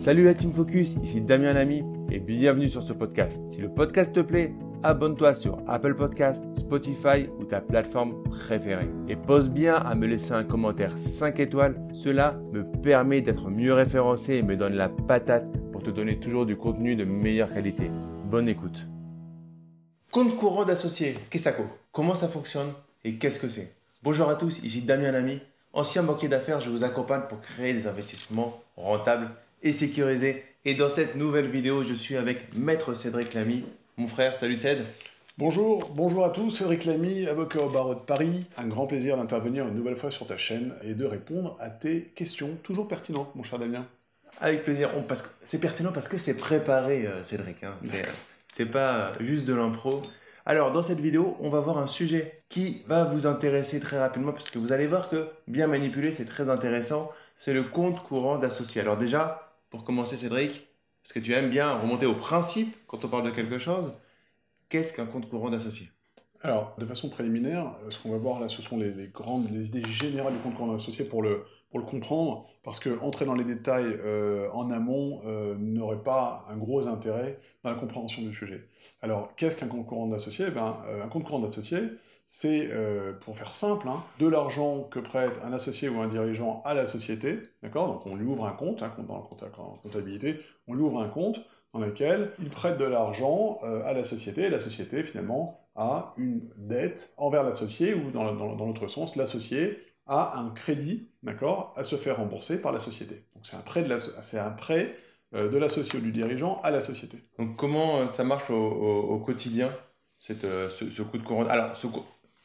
Salut la Team Focus, ici Damien Lamy et bienvenue sur ce podcast. Si le podcast te plaît, abonne-toi sur Apple Podcast, Spotify ou ta plateforme préférée. Et pose bien à me laisser un commentaire 5 étoiles, cela me permet d'être mieux référencé et me donne la patate pour te donner toujours du contenu de meilleure qualité. Bonne écoute. Compte courant d'associé, qu'est-ce que ça Comment ça fonctionne et qu'est-ce que c'est? Bonjour à tous, ici Damien Lamy, ancien banquier d'affaires, je vous accompagne pour créer des investissements rentables et sécurisés. Et dans cette nouvelle vidéo, je suis avec Maître Cédric Lamy, mon frère. Salut Céd. Bonjour, bonjour à tous, Cédric Lamy, avocat au barreau de Paris. Un grand plaisir d'intervenir une nouvelle fois sur ta chaîne et de répondre à tes questions, toujours pertinentes, mon cher Damien. Avec plaisir. c'est pertinent parce que c'est préparé, euh, Cédric. Hein. C'est pas juste de l'impro. Alors, dans cette vidéo, on va voir un sujet qui va vous intéresser très rapidement parce que vous allez voir que bien manipuler, c'est très intéressant. C'est le compte courant d'associé. Alors déjà, pour commencer, Cédric, est-ce que tu aimes bien remonter au principe quand on parle de quelque chose? Qu'est-ce qu'un compte courant d'associé? Alors, de façon préliminaire, ce qu'on va voir là, ce sont les, grandes, les idées générales du compte courant associé pour le, comprendre, parce que entrer dans les détails euh, en amont euh, n'aurait pas un gros intérêt dans la compréhension du sujet. Alors, qu'est-ce qu'un compte courant d'associé? Eh ben, euh, Un compte courant d'associé, c'est, pour faire simple, hein, de l'argent que prête un associé ou un dirigeant à la société, d'accord? Donc on lui ouvre un compte, hein, dans la comptabilité, on lui ouvre un compte dans lequel il prête de l'argent à la société, et la société, finalement, a une dette envers l'associé, ou dans, l'autre sens, l'associé a un crédit, d'accord, à se faire rembourser par la société. Donc c'est un prêt de c'est un prêt euh, de l'associé ou du dirigeant à la société. Donc comment euh, ça marche au, quotidien, cette, euh, ce, compte courant Alors,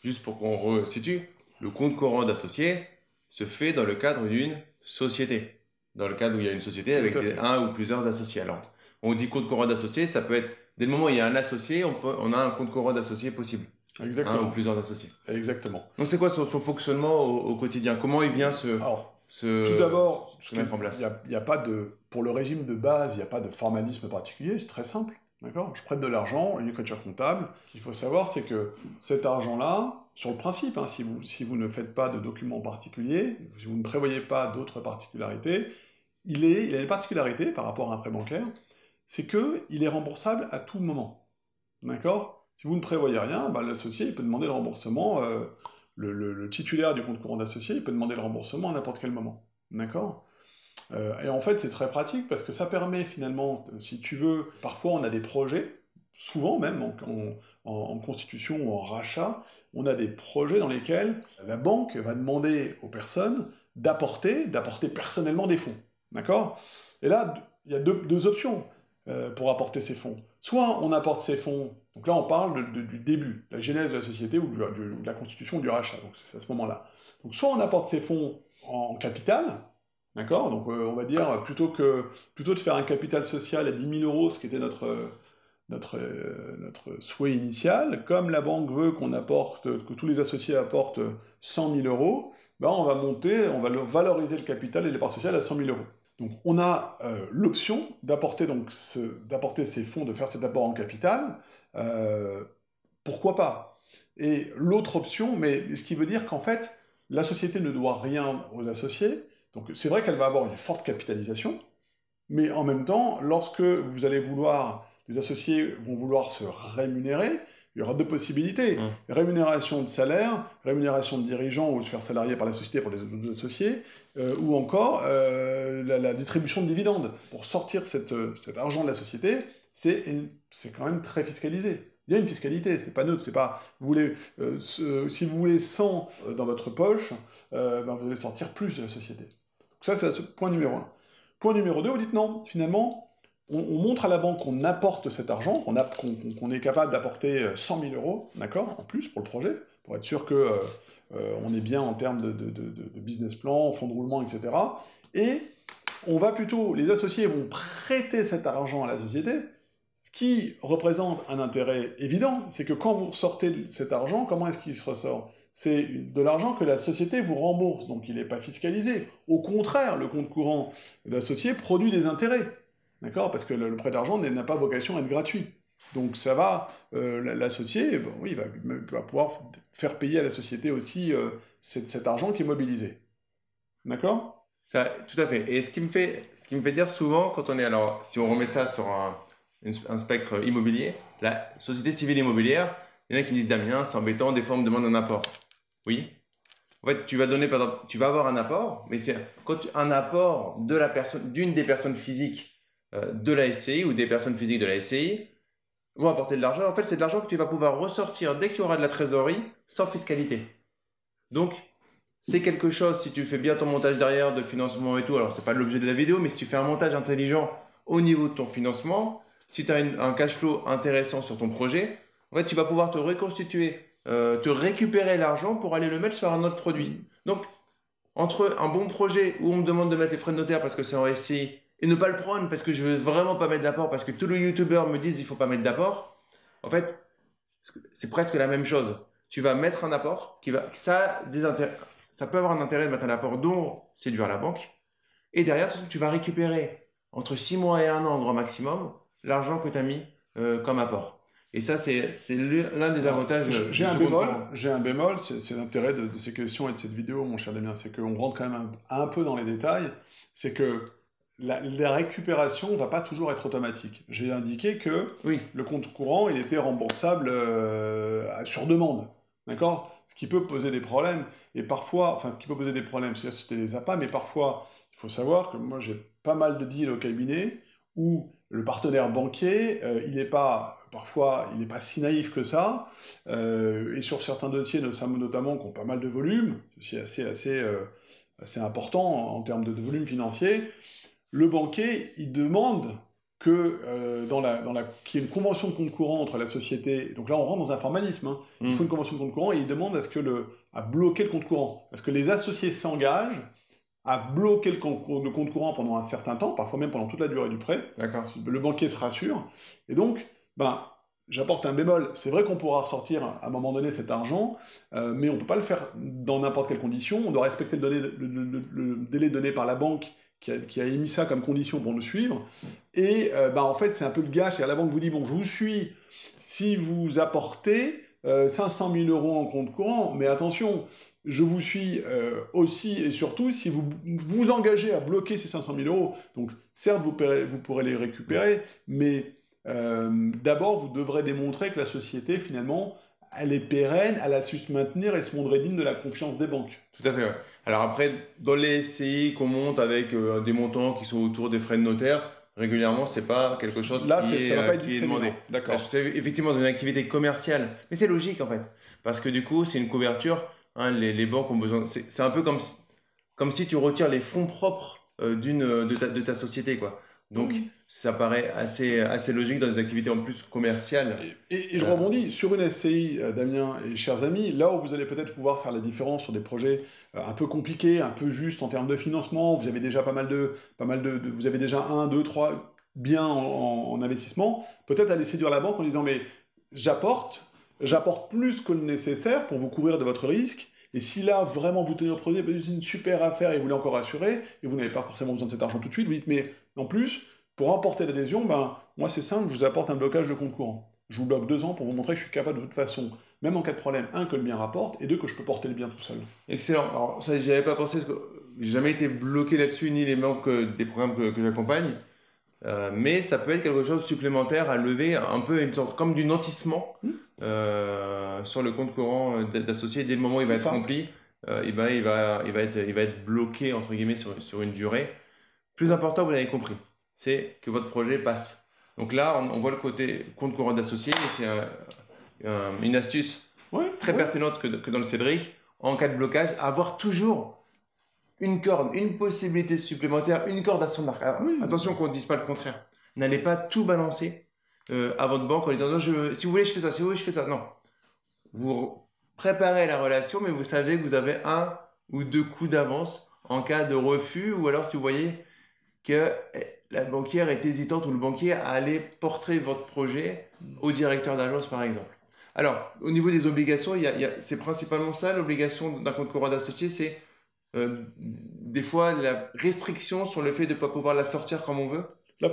juste pour qu'on resitue, le compte courant d'associé se fait dans le cadre d'une société. Dans le cadre où il y a une société avec un ou plusieurs associés. Alors, on dit compte courant d'associé, ça peut être dès le moment où il y a un associé, on, peut, on a un compte courant d'associé possible. Exactement. Un ou plusieurs associés. Exactement. Donc c'est quoi son, fonctionnement au, quotidien? Comment il vient se, Alors, tout d'abord, se mettre en place? Il n'y a, pas de, pour le régime de base, il n'y a pas de formalisme particulier, c'est très simple. D'accord? Je prête de l'argent, une écriture comptable. Ce qu'il faut savoir, c'est que cet argent-là, sur le principe, hein, si, vous, si vous ne faites pas de documents particuliers, si vous ne prévoyez pas d'autres particularités, il, est, il a des particularités par rapport à un prêt bancaire, c'est qu'il est remboursable à tout moment. D'accord? Si vous ne prévoyez rien, bah, l'associé peut demander le remboursement, euh, le, titulaire du compte courant d'associé peut demander le remboursement à n'importe quel moment. D'accord? Euh, Et en fait, c'est très pratique parce que ça permet finalement, si tu veux, parfois on a des projets, souvent même en, constitution ou en rachat, on a des projets dans lesquels la banque va demander aux personnes d'apporter, d'apporter personnellement des fonds. D'accord? Et là, il y a deux options. Euh, pour apporter ces fonds. Soit on apporte ces fonds, donc là on parle du début, la genèse de la société ou de, la constitution du rachat, donc c'est à ce moment-là. Donc soit on apporte ces fonds en capital, d'accord? Donc euh, on va dire, plutôt, que, plutôt de faire un capital social à 10 000 euros, ce qui était notre, notre, notre souhait initial, comme la banque veut qu'on apporte, que tous les associés apportent 100 000 euros, ben on va monter, on va valoriser le capital et les parts sociales à 100 000 euros. Donc on a euh, l'option d'apporter ces fonds, de faire cet apport en capital. Euh, pourquoi pas? Et l'autre option, mais ce qui veut dire qu'en fait la société ne doit rien aux associés. Donc c'est vrai qu'elle va avoir une forte capitalisation, mais en même temps, lorsque vous allez vouloir, les associés vont vouloir se rémunérer, il y aura deux possibilités. Mmh. Rémunération de salaire, rémunération de dirigeant ou se faire salarier par la société pour les autres associés, euh, ou encore euh, la, distribution de dividendes. Pour sortir euh, cet argent de la société, c'est quand même très fiscalisé. Il y a une fiscalité, c'est pas neutre, c'est pas. Vous voulez, si vous voulez 100 dans votre poche, ben vous allez sortir plus de la société. Donc ça, c'est le point numéro un. Point numéro 2, vous dites non, finalement, on, montre à la banque qu'on apporte cet argent, qu'on est capable d'apporter 100 000 euros, d'accord, en plus pour le projet, pour être sûr que euh, euh, on est bien en termes de, business plan, fonds de roulement, etc. Et on va plutôt, les associés vont prêter cet argent à la société, ce qui représente un intérêt évident, c'est que quand vous sortez cet argent, comment est-ce qu'il se ressort? C'est de l'argent que la société vous rembourse, donc il n'est pas fiscalisé. Au contraire, le compte courant d'associé produit des intérêts. D'accord Parce que le, prêt d'argent n'a pas vocation à être gratuit. Donc ça va, euh, l'associé, bon, oui, il va, pouvoir faire payer à la société aussi euh, cet, argent qui est mobilisé. D'accord? Ça, tout à fait. Et ce qui me fait, ce qui me fait dire souvent, quand on est alors, si on remet ça sur un, spectre immobilier, la société civile immobilière, il y en a qui me disent Damien, c'est embêtant, des fois on me demande un apport. Oui. En fait, tu vas donner, par exemple, tu vas avoir un apport, mais c'est un apport de la personne, d'une des personnes physiques de la SCI ou des personnes physiques de la SCI vont apporter de l'argent. En fait, c'est de l'argent que tu vas pouvoir ressortir dès qu'il y aura de la trésorerie sans fiscalité. Donc, c'est quelque chose, si tu fais bien ton montage derrière de financement et tout, alors c'est pas l'objet de la vidéo, mais si tu fais un montage intelligent au niveau de ton financement, si tu as un cash flow intéressant sur ton projet, en fait, tu vas pouvoir te reconstituer, euh, te récupérer l'argent pour aller le mettre sur un autre produit. Donc, entre un bon projet où on me demande de mettre les frais de notaire parce que c'est en SCI et ne pas le prendre parce que je veux vraiment pas mettre d'apport parce que tous les youtubeurs me disent il faut pas mettre d'apport, en fait, c'est presque la même chose. Tu vas mettre un apport qui va, ça, des intérêts ça peut avoir un intérêt de mettre un apport dont c'est dû à la banque. Et derrière, tu vas récupérer entre 6 mois et un an, grand maximum, l'argent que tu as mis euh, comme apport. Et ça, c'est l'un des avantages. J'ai un, bémol, j'ai un bémol, c'est l'intérêt de, ces questions et de cette vidéo, mon cher Damien, c'est qu'on rentre quand même un, peu dans les détails. C'est que la, récupération ne va pas toujours être automatique. J'ai indiqué que oui. le compte courant, il était remboursable euh, sur demande. D'accord? Ce qui peut poser des problèmes. Et parfois, enfin, ce qui peut poser des problèmes, c'est c'était les appâts, mais parfois, il faut savoir que moi, j'ai pas mal de deals au cabinet où le partenaire banquier, euh, il n'est pas, parfois, il n'est pas si naïf que ça. Euh, et sur certains dossiers, notamment, qui ont pas mal de volume, c'est assez, assez, assez important en termes de volume financier, le banquier, il demande que euh, dans la, dans la, qu'il y ait une convention de compte courant entre la société. Donc là, on rentre dans un formalisme. Hein. Il faut mm. une convention de compte courant et il demande à ce que le, à bloquer le compte courant, parce que les associés s'engagent à bloquer le compte, le compte courant pendant un certain temps, parfois même pendant toute la durée du prêt. D'accord. Le banquier se rassure. Et donc, ben, J'apporte un bémol. C'est vrai qu'on pourra ressortir à un moment donné cet argent, euh, mais on ne peut pas le faire dans n'importe quelle condition. On doit respecter le, le, le, délai donné par la banque qui a, émis ça comme condition pour nous suivre. Et euh, bah, en fait, c'est un peu le gage. C'est-à-dire la banque vous dit, bon, je vous suis si vous apportez 500 euh, 000 euros en compte courant, mais attention, je vous suis euh, aussi et surtout si vous vous engagez à bloquer ces 500 000 euros. Donc, certes, vous, vous pourrez les récupérer, mais d'abord, vous devrez démontrer que la société, finalement, elle est pérenne, elle a su se maintenir et se montrer digne de la confiance des banques. Tout à fait. Alors après, dans les SCI qu'on monte avec euh, des montants qui sont autour des frais de notaire, régulièrement, c'est pas quelque chose Là, qui, est, ça va pas être demandé. D'accord. C'est effectivement une activité commerciale, mais c'est logique en fait, parce que du coup, c'est une couverture. Hein, les, banques ont besoin. C'est un peu comme si, comme si tu retires les fonds propres euh, d'une de ta, de ta société, quoi. Donc, ça paraît assez, assez logique dans des activités en plus commerciales. Et, je rebondis sur une SCI, euh, Damien et chers amis, là où vous allez peut-être pouvoir faire la différence sur des projets euh, un peu compliqués, un peu justes en termes de financement, vous avez déjà pas mal de, pas mal de, vous avez déjà un, deux, trois biens en, investissement, peut-être aller séduire la banque en disant mais j'apporte, j'apporte plus que le nécessaire pour vous couvrir de votre risque. Et si là, vraiment, vous tenez au projet, c'est une super affaire et vous voulez encore assurer, et vous n'avez pas forcément besoin de cet argent tout de suite, vous dites, mais en plus, pour emporter l'adhésion, ben, moi c'est simple, je vous apporte un blocage de compte courant. Je vous bloque deux ans pour vous montrer que je suis capable de toute façon, même en cas de problème, un, que le bien rapporte, et deux, que je peux porter le bien tout seul. Excellent. Alors ça, j'y avais pas pensé, parce que j'ai jamais été bloqué là-dessus, ni les membres des programmes que, j'accompagne. Euh, mais ça peut être quelque chose de supplémentaire à lever, un peu une sorte comme du nantissement hmm. euh, sur le compte courant d'associé dès le moment où il va être rempli. Euh, il, va, il, va, il, va être, il va être bloqué entre guillemets sur, sur une durée. Plus important, vous l'avez compris, c'est que votre projet passe. Donc là, on, voit le côté compte courant d'associé et c'est une astuce très pertinente que, dans le Cédric, en cas de blocage, avoir toujours une corde, une possibilité supplémentaire, une corde à son arc. Attention qu'on ne dise pas le contraire. N'allez pas tout balancer euh, à votre banque en disant non, je, si vous voulez, je fais ça, si vous voulez, je fais ça. Non. Vous préparez la relation, mais vous savez que vous avez un ou deux coups d'avance en cas de refus ou alors si vous voyez que la banquière est hésitante ou le banquier à aller porter votre projet au directeur d'agence, par exemple. Alors, au niveau des obligations, c'est principalement ça, l'obligation d'un compte courant d'associé, c'est euh, des fois la restriction sur le fait de ne pas pouvoir la sortir comme on veut la,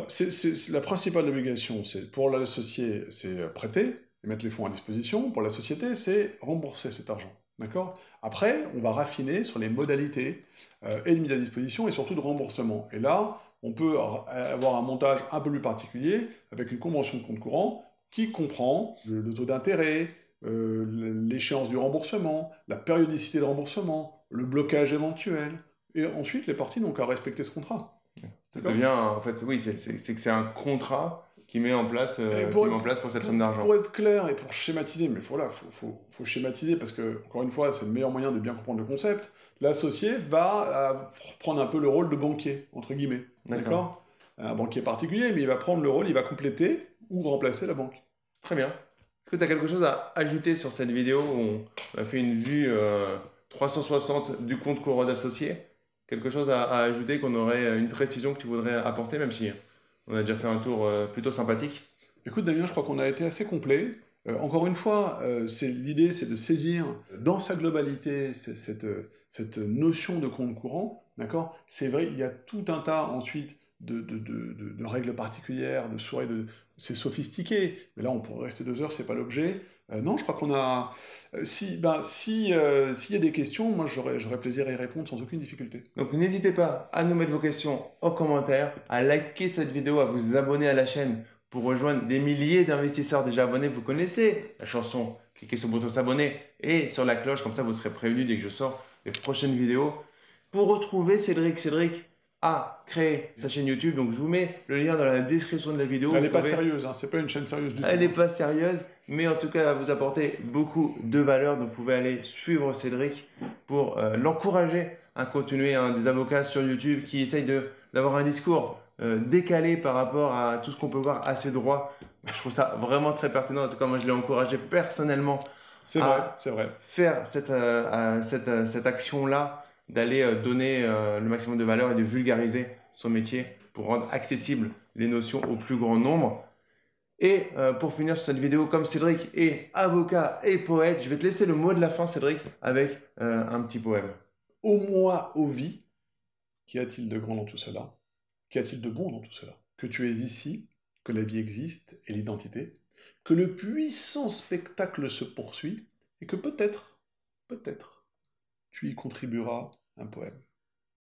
la principale obligation, c'est pour l'associé, c'est prêter et mettre les fonds à disposition. Pour la société, c'est rembourser cet argent. D'accord? Après, on va raffiner sur les modalités euh, et de mise à disposition et surtout de remboursement. Et là, on peut avoir un montage un peu plus particulier avec une convention de compte courant qui comprend le, taux d'intérêt, euh, l'échéance du remboursement, la périodicité de remboursement, le blocage éventuel. Et ensuite, les parties n'ont qu'à respecter ce contrat. Ça devient, en fait, oui, c'est que c'est un contrat qui met en place, euh, pour, en place pour cette somme d'argent. Pour être clair et pour schématiser, mais voilà, il faut, faut, schématiser parce que, encore une fois, c'est le meilleur moyen de bien comprendre le concept. L'associé va euh, prendre un peu le rôle de banquier, entre guillemets. D'accord Un banquier particulier, mais il va prendre le rôle, il va compléter ou remplacer la banque. Très bien. Est-ce que tu as quelque chose à ajouter sur cette vidéo où on a fait une vue 360 euh, du compte courant d'associé? Quelque chose à, à ajouter qu'on aurait une précision que tu voudrais apporter, même si on a déjà fait un tour euh, plutôt sympathique. Écoute Damien, je crois qu'on a été assez complet. Euh, encore une fois, euh, l'idée c'est de saisir dans sa globalité cette, notion de compte courant. D'accord? C'est vrai, il y a tout un tas ensuite de, de, de, de règles particulières, de de, c'est sophistiqué. Mais là, on pourrait rester deux heures, c'est pas l'objet. Euh, non, je crois qu'on a. Euh, si, ben, si, euh, s'il y a des questions, moi, j'aurais, j'aurais plaisir à y répondre sans aucune difficulté. Donc, n'hésitez pas à nous mettre vos questions en commentaire, à liker cette vidéo, à vous abonner à la chaîne pour rejoindre des milliers d'investisseurs déjà abonnés. Vous connaissez la chanson. Cliquez sur le bouton s'abonner et sur la cloche, comme ça, vous serez prévenu dès que je sors les prochaines vidéos. Pour retrouver Cédric, Cédric, a créé sa chaîne YouTube. Donc je vous mets le lien dans la description de la vidéo. Elle n'est pas sérieuse, hein. c'est pas une chaîne sérieuse du tout. Elle n'est pas sérieuse, mais en tout cas, elle va vous apporter beaucoup de valeur. Donc vous pouvez aller suivre Cédric pour euh, l'encourager à continuer un des avocats sur YouTube qui essayent d'avoir un discours euh, décalé par rapport à tout ce qu'on peut voir à ses droits. Je trouve ça vraiment très pertinent. En tout cas, moi, je l'ai encouragé personnellement. C'est vrai, c'est vrai. Faire cette, euh, cette, cette action-là d'aller euh, donner euh, le maximum de valeur et de vulgariser son métier pour rendre accessibles les notions au plus grand nombre. Et euh, pour finir sur cette vidéo, comme Cédric est avocat et poète, je vais te laisser le mot de la fin, Cédric, avec un petit poème. Au moi, ô vie, qu'y a-t-il de grand dans tout cela? Qu'y a-t-il de bon dans tout cela? Que tu es ici, que la vie existe et l'identité, que le puissant spectacle se poursuit, et que peut-être, peut-être, tu y contribueras un poème.